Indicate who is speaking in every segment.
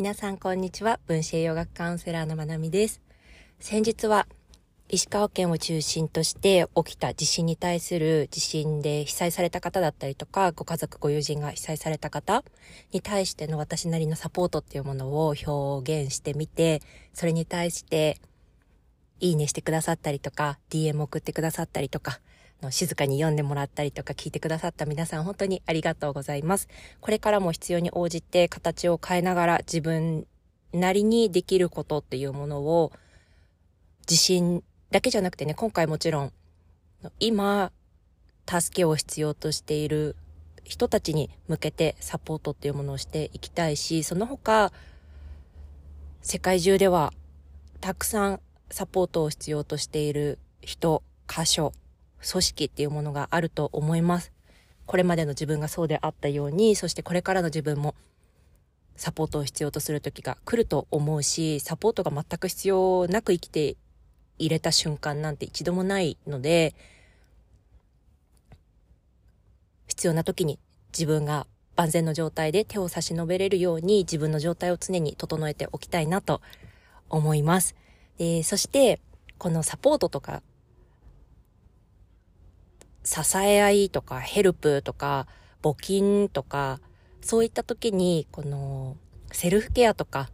Speaker 1: 皆さんこんにちは。分子栄養学カウンセラーのまなみです。先日は石川県を中心として起きた地震に対する地震で被災された方だったりとか、ご家族、ご友人が被災された方に対しての私なりのサポートっていうものを表現してみて、それに対していいねしてくださったりとか、DM 送ってくださったりとか、の静かに読んでもらったりとか聞いてくださった皆さん本当にありがとうございます。これからも必要に応じて形を変えながら自分なりにできることっていうものを自信だけじゃなくてね、今回もちろん今助けを必要としている人たちに向けてサポートっていうものをしていきたいし、その他世界中ではたくさんサポートを必要としている人、箇所、組織っていうものがあると思います。これまでの自分がそうであったように、そしてこれからの自分もサポートを必要とする時が来ると思うし、サポートが全く必要なく生きていれた瞬間なんて一度もないので、必要な時に自分が万全の状態で手を差し伸べれるように自分の状態を常に整えておきたいなと思います。でそして、このサポートとか支え合いとかヘルプとか募金とかそういった時にこのセルフケアとか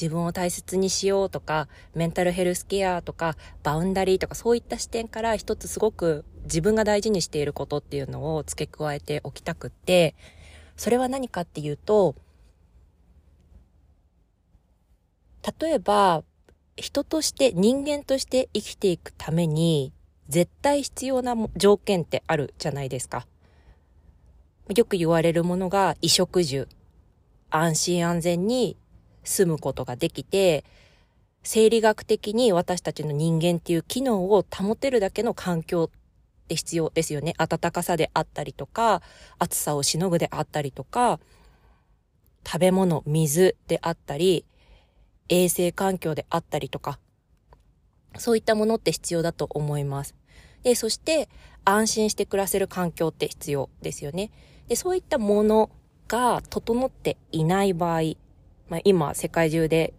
Speaker 1: 自分を大切にしようとかメンタルヘルスケアとかバウンダリーとかそういった視点から一つすごく自分が大事にしていることっていうのを付け加えておきたくってそれは何かっていうと例えば人として人間として生きていくために絶対必要な条件ってあるじゃないですか。よく言われるものが衣食住。安心安全に住むことができて、生理学的に私たちの人間っていう機能を保てるだけの環境って必要ですよね。暖かさであったりとか、暑さをしのぐであったりとか、食べ物、水であったり、衛生環境であったりとか、そういったものって必要だと思います。で、そして安心して暮らせる環境って必要ですよね。で、そういったものが整っていない場合、まあ、今世界中で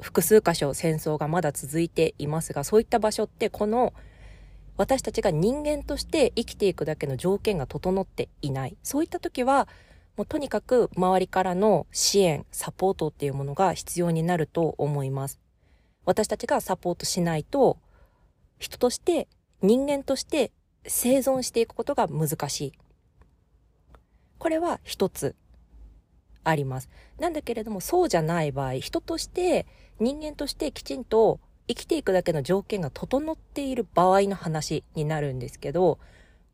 Speaker 1: 複数箇所戦争がまだ続いていますが、そういった場所ってこの私たちが人間として生きていくだけの条件が整っていない。そういった時は、もうとにかく周りからの支援、サポートっていうものが必要になると思います。私たちがサポートしないと、人として人間として生存していくことが難しい。これは一つあります。なんだけれどもそうじゃない場合、人として人間としてきちんと生きていくだけの条件が整っている場合の話になるんですけど、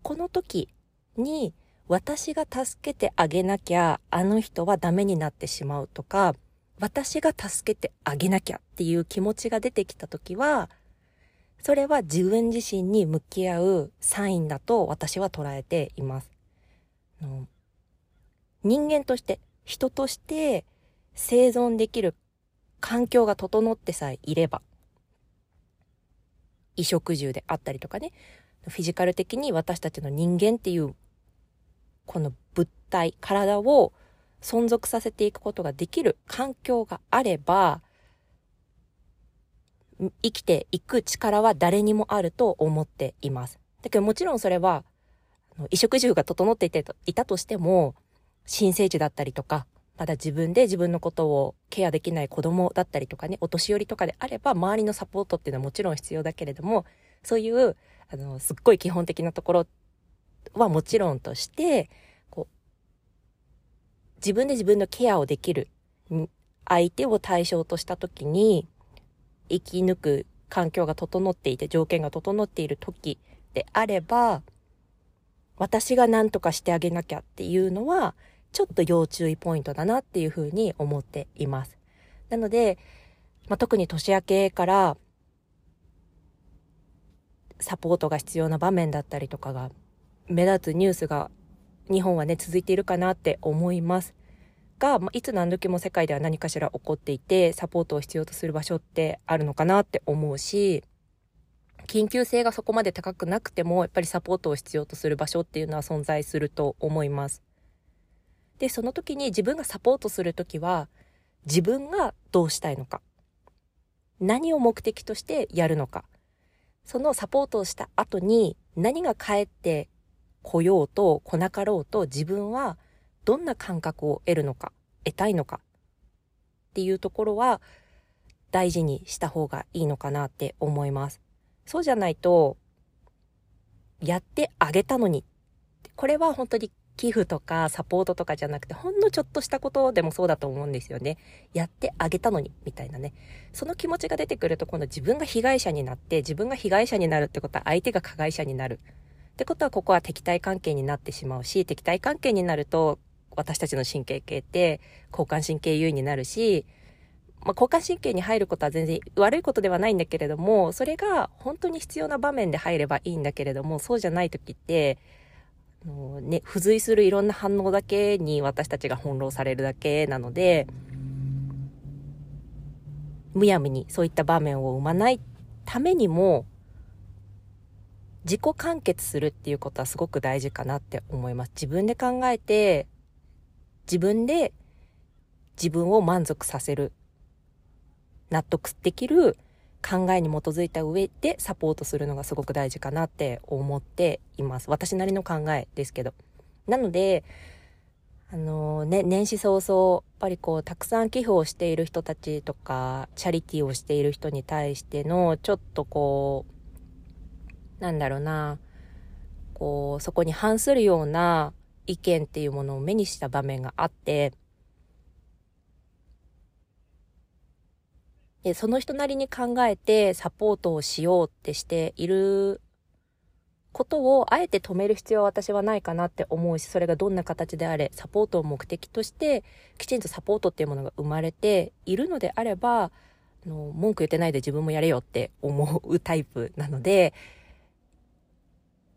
Speaker 1: この時に私が助けてあげなきゃあの人はダメになってしまうとか、私が助けてあげなきゃっていう気持ちが出てきた時は、それは自分自身に向き合うサインだと私は捉えています。人間として、人として生存できる環境が整ってさえいれば、衣食住であったりとかね、フィジカル的に私たちの人間っていうこの物体、体を存続させていくことができる環境があれば、生きていく力は誰にもあると思っています。だけどもちろんそれは、衣食住が整っていていたとしても、新生児だったりとか、まだ自分で自分のことをケアできない子供だったりとかね、お年寄りとかであれば、周りのサポートっていうのはもちろん必要だけれども、そういう、あの、すっごい基本的なところはもちろんとして、こう、自分で自分のケアをできる相手を対象としたときに、生き抜く環境が整っていて、条件が整っている時であれば、私が何とかしてあげなきゃっていうのは、ちょっと要注意ポイントだなっていうふうに思っています。なので、まあ、特に年明けからサポートが必要な場面だったりとかが目立つニュースが日本はね続いているかなって思います。が、まあ、いつ何時も世界では何かしら起こっていて、サポートを必要とする場所ってあるのかなって思うし、緊急性がそこまで高くなくても、やっぱりサポートを必要とする場所っていうのは存在すると思います。で、その時に自分がサポートする時は、自分がどうしたいのか。何を目的としてやるのか。そのサポートをした後に何が返ってこようと来なかろうと自分はどんな感覚を得るのか、得たいのかっていうところは大事にした方がいいのかなって思います。そうじゃないと、やってあげたのに。これは本当に寄付とかサポートとかじゃなくて、ほんのちょっとしたことでもそうだと思うんですよね。やってあげたのに、みたいなね。その気持ちが出てくると、今度自分が被害者になって、自分が被害者になるってことは相手が加害者になる。ってことは、ここは敵対関係になってしまうし、敵対関係になると、私たちの神経系って交感神経優位になるし、まあ、交感神経に入ることは全然悪いことではないんだけれども、それが本当に必要な場面で入ればいいんだけれども、そうじゃない時って、あのね、付随するいろんな反応だけに私たちが翻弄されるだけなので、むやみにそういった場面を生まないためにも、自己完結するっていうことはすごく大事かなって思います。自分で考えて、自分で自分を満足させる。納得できる考えに基づいた上でサポートするのがすごく大事かなって思っています。私なりの考えですけど。なので、あのね、年始早々、やっぱりこう、たくさん寄付をしている人たちとか、チャリティーをしている人に対しての、ちょっとこう、なんだろうな、こう、そこに反するような意見っていうものを目にした場面があって、で、その人なりに考えてサポートをしようってしていることをあえて止める必要は私はないかなって思うし、それがどんな形であれ、サポートを目的として、きちんとサポートっていうものが生まれているのであれば、あの文句言ってないで自分もやれよって思うタイプなので、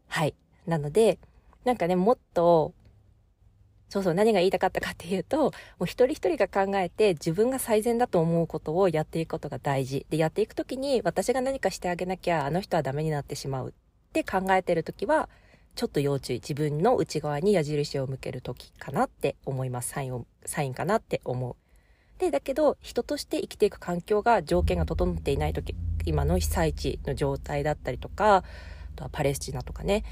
Speaker 1: はい。なので、なんかね、もっとそうそう、何が言いたかったかっていうと、もう一人一人が考えて自分が最善だと思うことをやっていくことが大事。で、やっていくときに私が何かしてあげなきゃあの人はダメになってしまうって考えてるときは、ちょっと要注意。自分の内側に矢印を向けるときかなって思います。サインを、サインかなって思う。で、だけど、人として生きていく環境が、条件が整っていないとき、今の被災地の状態だったりとか、あとはパレスチナとかね、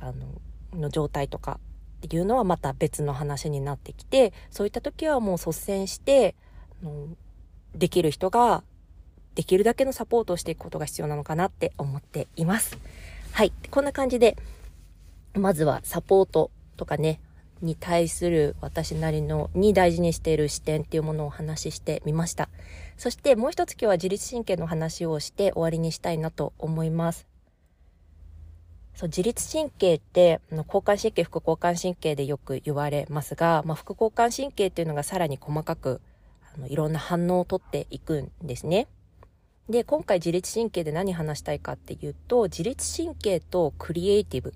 Speaker 1: あの、の状態とかっていうのはまた別の話になってきて、そういった時はもう率先して、できる人ができるだけのサポートをしていくことが必要なのかなって思っています。はい。こんな感じで、まずはサポートとかね、に対する私なりのに大事にしている視点っていうものをお話ししてみました。そしてもう一つ今日は自律神経の話をして終わりにしたいなと思います。そう、自律神経って、あの交感神経、副交感神経でよく言われますが、まあ、副交感神経っていうのがさらに細かく、あの、いろんな反応をとっていくんですね。で、今回自律神経で何話したいかっていうと、自律神経とクリエイティブ、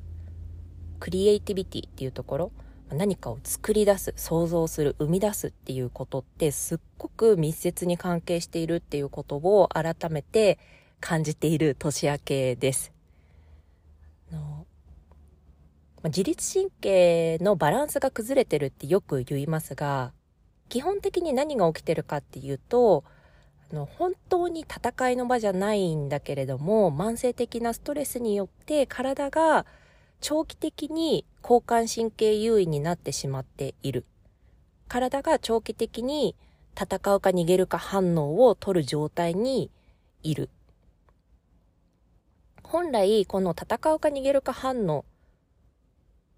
Speaker 1: クリエイティビティっていうところ、何かを作り出す、想像する、生み出すっていうことってすっごく密接に関係しているっていうことを改めて感じている年明けです。の自律神経のバランスが崩れてるってよく言いますが、基本的に何が起きてるかっていうと、あの本当に戦いの場じゃないんだけれども、慢性的なストレスによって体が長期的に交感神経優位になってしまっている。体が長期的に戦うか逃げるか反応を取る状態にいる。本来、この戦うか逃げるか反応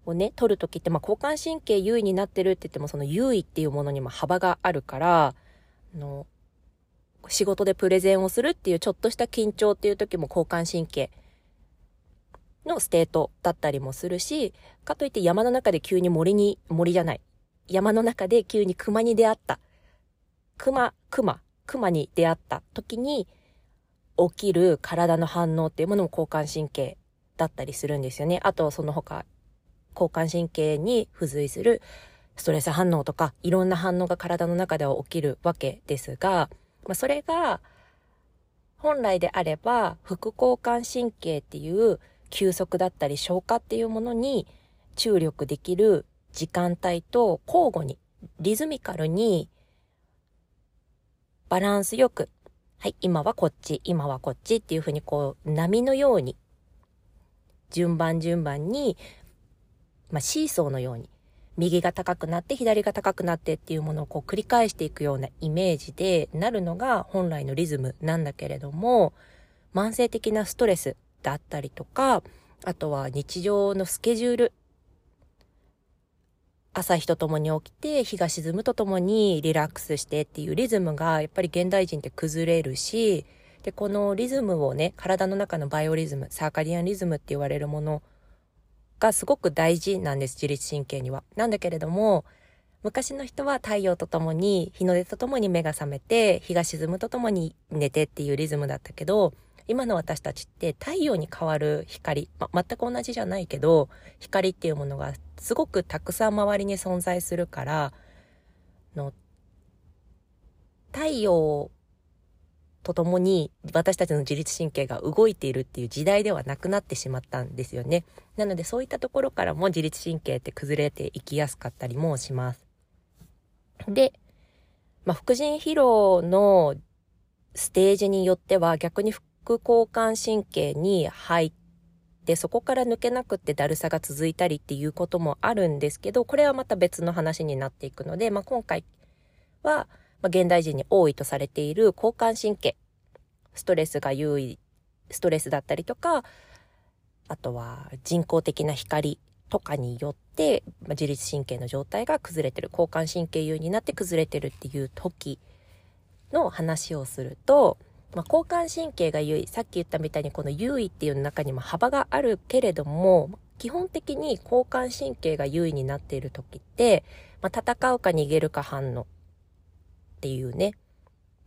Speaker 1: をね、取るときって、まあ、交感神経優位になってるって言っても、その優位っていうものにも幅があるから、あの、仕事でプレゼンをするっていうちょっとした緊張っていう時も交感神経のステートだったりもするし、かといって山の中で急に森に、森じゃない。山の中で急に熊に出会った。熊、熊、熊に出会った時に、起きる体の反応っていうものも交感神経だったりするんですよね。あとその他、交感神経に付随するストレス反応とか、いろんな反応が体の中では起きるわけですが、まあ、それが、本来であれば、副交感神経っていう休息だったり消化っていうものに注力できる時間帯と交互に、リズミカルに、バランスよく、はい、今はこっち、今はこっちっていうふうにこう、波のように、順番順番に、まあ、シーソーのように、右が高くなって左が高くなってっていうものをこう繰り返していくようなイメージでなるのが本来のリズムなんだけれども、慢性的なストレスだったりとか、あとは日常のスケジュール。朝日とともに起きて、日が沈むとともにリラックスしてっていうリズムがやっぱり現代人って崩れるし、で、このリズムをね、体の中のバイオリズム、サーカディアンリズムって言われるものがすごく大事なんです、自律神経には。なんだけれども、昔の人は太陽とともに、日の出とともに目が覚めて、日が沈むとともに寝てっていうリズムだったけど、今の私たちって太陽に変わる光、ま、全く同じじゃないけど、光っていうものがすごくたくさん周りに存在するから、の太陽とともに私たちの自律神経が動いているっていう時代ではなくなってしまったんですよね。なのでそういったところからも自律神経って崩れていきやすかったりもします。で、まあ、副腎疲労のステージによっては逆に副交感神経に入ってそこから抜けなくってだるさが続いたりっていうこともあるんですけどこれはまた別の話になっていくので、まあ、今回はまあ、現代人に多いとされている交感神経、ストレスが優位、ストレスだったりとか、あとは人工的な光とかによって、まあ、自律神経の状態が崩れてる、交感神経優位になって崩れてるっていう時の話をすると、まあ、交感神経が優位、さっき言ったみたいにこの優位っていう中にも幅があるけれども、基本的に交感神経が優位になっている時って、まあ、戦うか逃げるか反応。っていうね、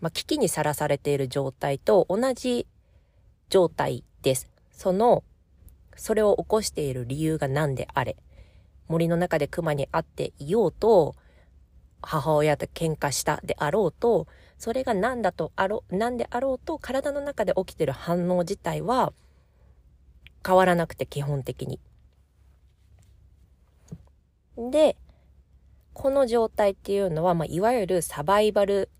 Speaker 1: まあ、危機にさらされている状態と同じ状態です。その、それを起こしている理由が何であれ。森の中で熊に会っていようと、母親と喧嘩したであろうと、それが何だとあろ、何であろうと、体の中で起きてる反応自体は変わらなくて基本的に。で、この状態っていうのは、まあ、いわゆるサバイバル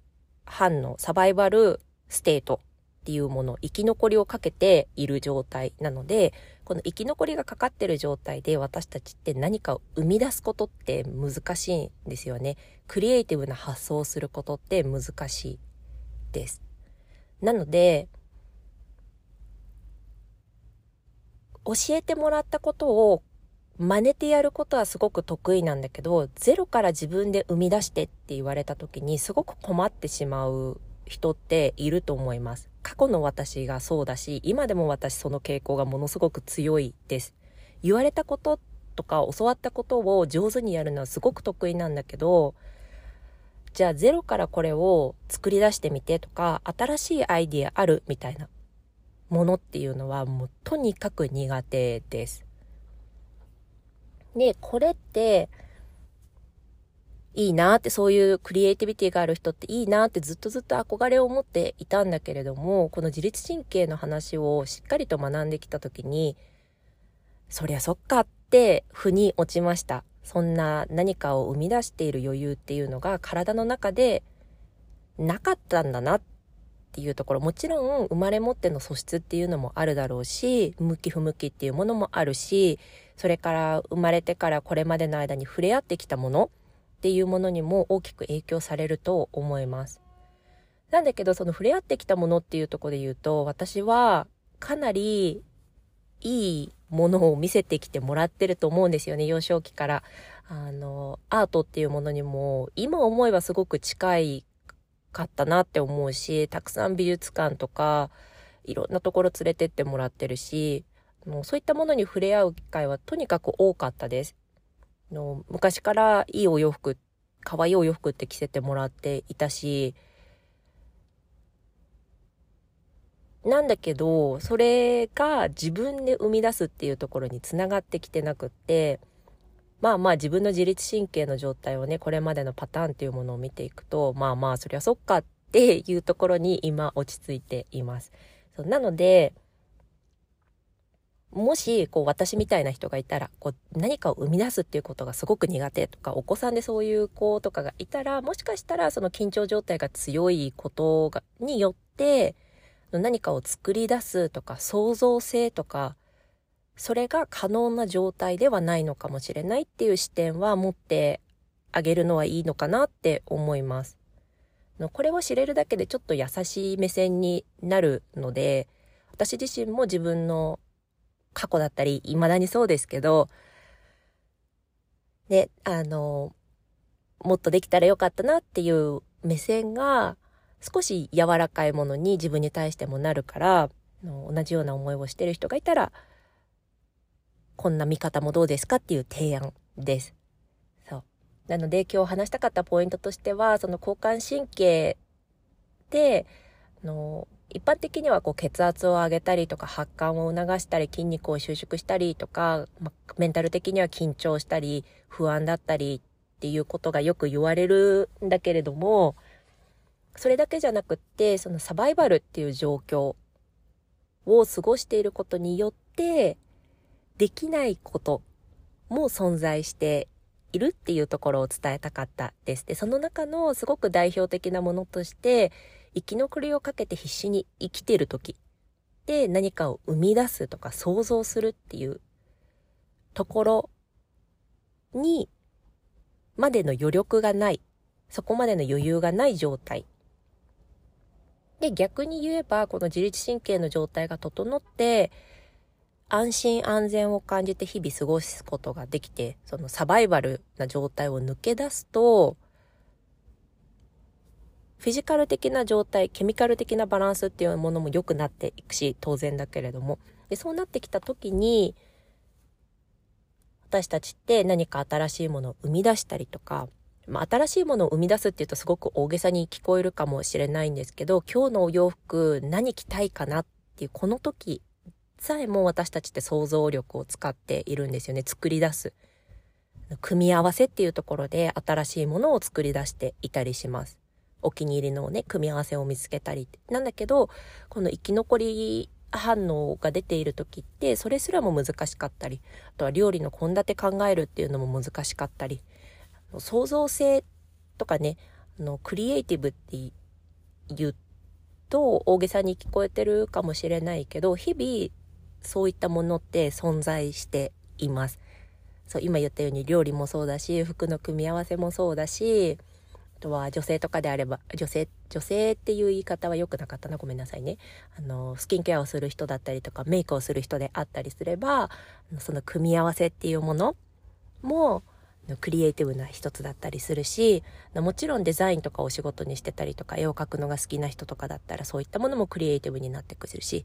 Speaker 1: 反応、サバイバルステートっていうもの、生き残りをかけている状態なので、この生き残りがかかってる状態で私たちって何かを生み出すことって難しいんですよね。クリエイティブな発想をすることって難しいです。なので、教えてもらったことを真似てやることはすごく得意なんだけど、ゼロから自分で生み出してって言われた時にすごく困ってしまう人っていると思います。過去の私がそうだし、今でも私その傾向がものすごく強いです。言われたこととか教わったことを上手にやるのはすごく得意なんだけど、じゃあゼロからこれを作り出してみてとか、新しいアイディアあるみたいなものっていうのはもうとにかく苦手です。で、これって、いいなって、そういうクリエイティビティがある人っていいなってずっとずっと憧れを持っていたんだけれども、この自律神経の話をしっかりと学んできた時に、そりゃそっかって腑に落ちました。そんな何かを生み出している余裕っていうのが体の中でなかったんだなっていうところ、もちろん生まれ持っての素質っていうのもあるだろうし、向き不向きっていうものもあるし、それから生まれてからこれまでの間に触れ合ってきたものっていうものにも大きく影響されると思います。なんだけど、その触れ合ってきたものっていうとこで言うと、私はかなりいいものを見せてきてもらってると思うんですよね、幼少期から。あの、アートっていうものにも、今思えばすごく近いかったなって思うし、たくさん美術館とか、いろんなところ連れてってもらってるし、のそういったものに触れ合う機会はとにかく多かったです。の昔からいいお洋服、可愛いお洋服って着せてもらっていたし、なんだけど、それが自分で生み出すっていうところにつながってきてなくって、まあまあ自分の自律神経の状態をね、これまでのパターンっていうものを見ていくと、まあまあそりゃそっかっていうところに今落ち着いています。そうなので、もし、こう、私みたいな人がいたら、こう、何かを生み出すっていうことがすごく苦手とか、お子さんでそういう子とかがいたら、もしかしたら、その緊張状態が強いことが、によって、何かを作り出すとか、創造性とか、それが可能な状態ではないのかもしれないっていう視点は持ってあげるのはいいのかなって思います。これを知れるだけでちょっと優しい目線になるので、私自身も自分の過去だったり、未だにそうですけど、で、あの、もっとできたらよかったなっていう目線が少し柔らかいものに自分に対してもなるから、同じような思いをしてる人がいたら、こんな見方もどうですかっていう提案です。そう。なので今日話したかったポイントとしては、その交感神経で、あの、一般的にはこう血圧を上げたりとか発汗を促したり筋肉を収縮したりとか、まあメンタル的には緊張したり不安だったりっていうことがよく言われるんだけれども、それだけじゃなくって、そのサバイバルっていう状況を過ごしていることによって、できないことも存在しているっていうところを伝えたかったです。で、その中のすごく代表的なものとして、生き残りをかけて必死に生きてる時で何かを生み出すとか想像するっていうところにまでの余力がない、そこまでの余裕がない状態。で、逆に言えば、この自律神経の状態が整って、安心安全を感じて日々過ごすことができて、そのサバイバルな状態を抜け出すと、フィジカル的な状態、ケミカル的なバランスっていうものも良くなっていくし、当然だけれども。で、そうなってきた時に、私たちって何か新しいものを生み出したりとか、まあ、新しいものを生み出すっていうとすごく大げさに聞こえるかもしれないんですけど、今日のお洋服何着たいかなっていうこの時さえも私たちって想像力を使っているんですよね。作り出す。組み合わせっていうところで新しいものを作り出していたりします。お気に入りのね、組み合わせを見つけたり。なんだけど、この生き残り反応が出ている時って、それすらも難しかったり、あとは料理の献立考えるっていうのも難しかったり、創造性とかね、あの、クリエイティブって言うと大げさに聞こえてるかもしれないけど、日々そういったものって存在しています。そう、今言ったように料理もそうだし、服の組み合わせもそうだし、あとは女性とかであれば、女性、女性っていう言い方は良くなかったな。ごめんなさいね。あの、スキンケアをする人だったりとか、メイクをする人であったりすれば、その組み合わせっていうものも、クリエイティブな一つだったりするし、もちろんデザインとかお仕事にしてたりとか、絵を描くのが好きな人とかだったら、そういったものもクリエイティブになってくるし、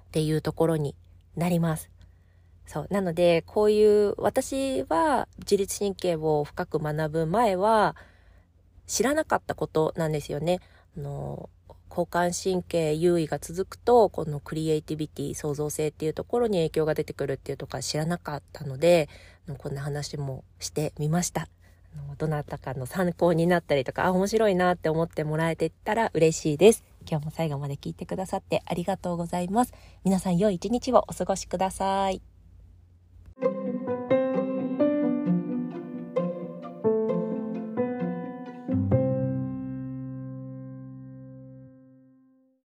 Speaker 1: っていうところになります。そう。なので、こういう、私は自律神経を深く学ぶ前は、知らなかったことなんですよね。あの、交感神経優位が続くと、このクリエイティビティ、創造性っていうところに影響が出てくるっていうところは知らなかったので、こんな話もしてみました。どなたかの参考になったりとか、あ、面白いなって思ってもらえてたら嬉しいです。今日も最後まで聞いてくださってありがとうございます。皆さん良い一日をお過ごしください。thank you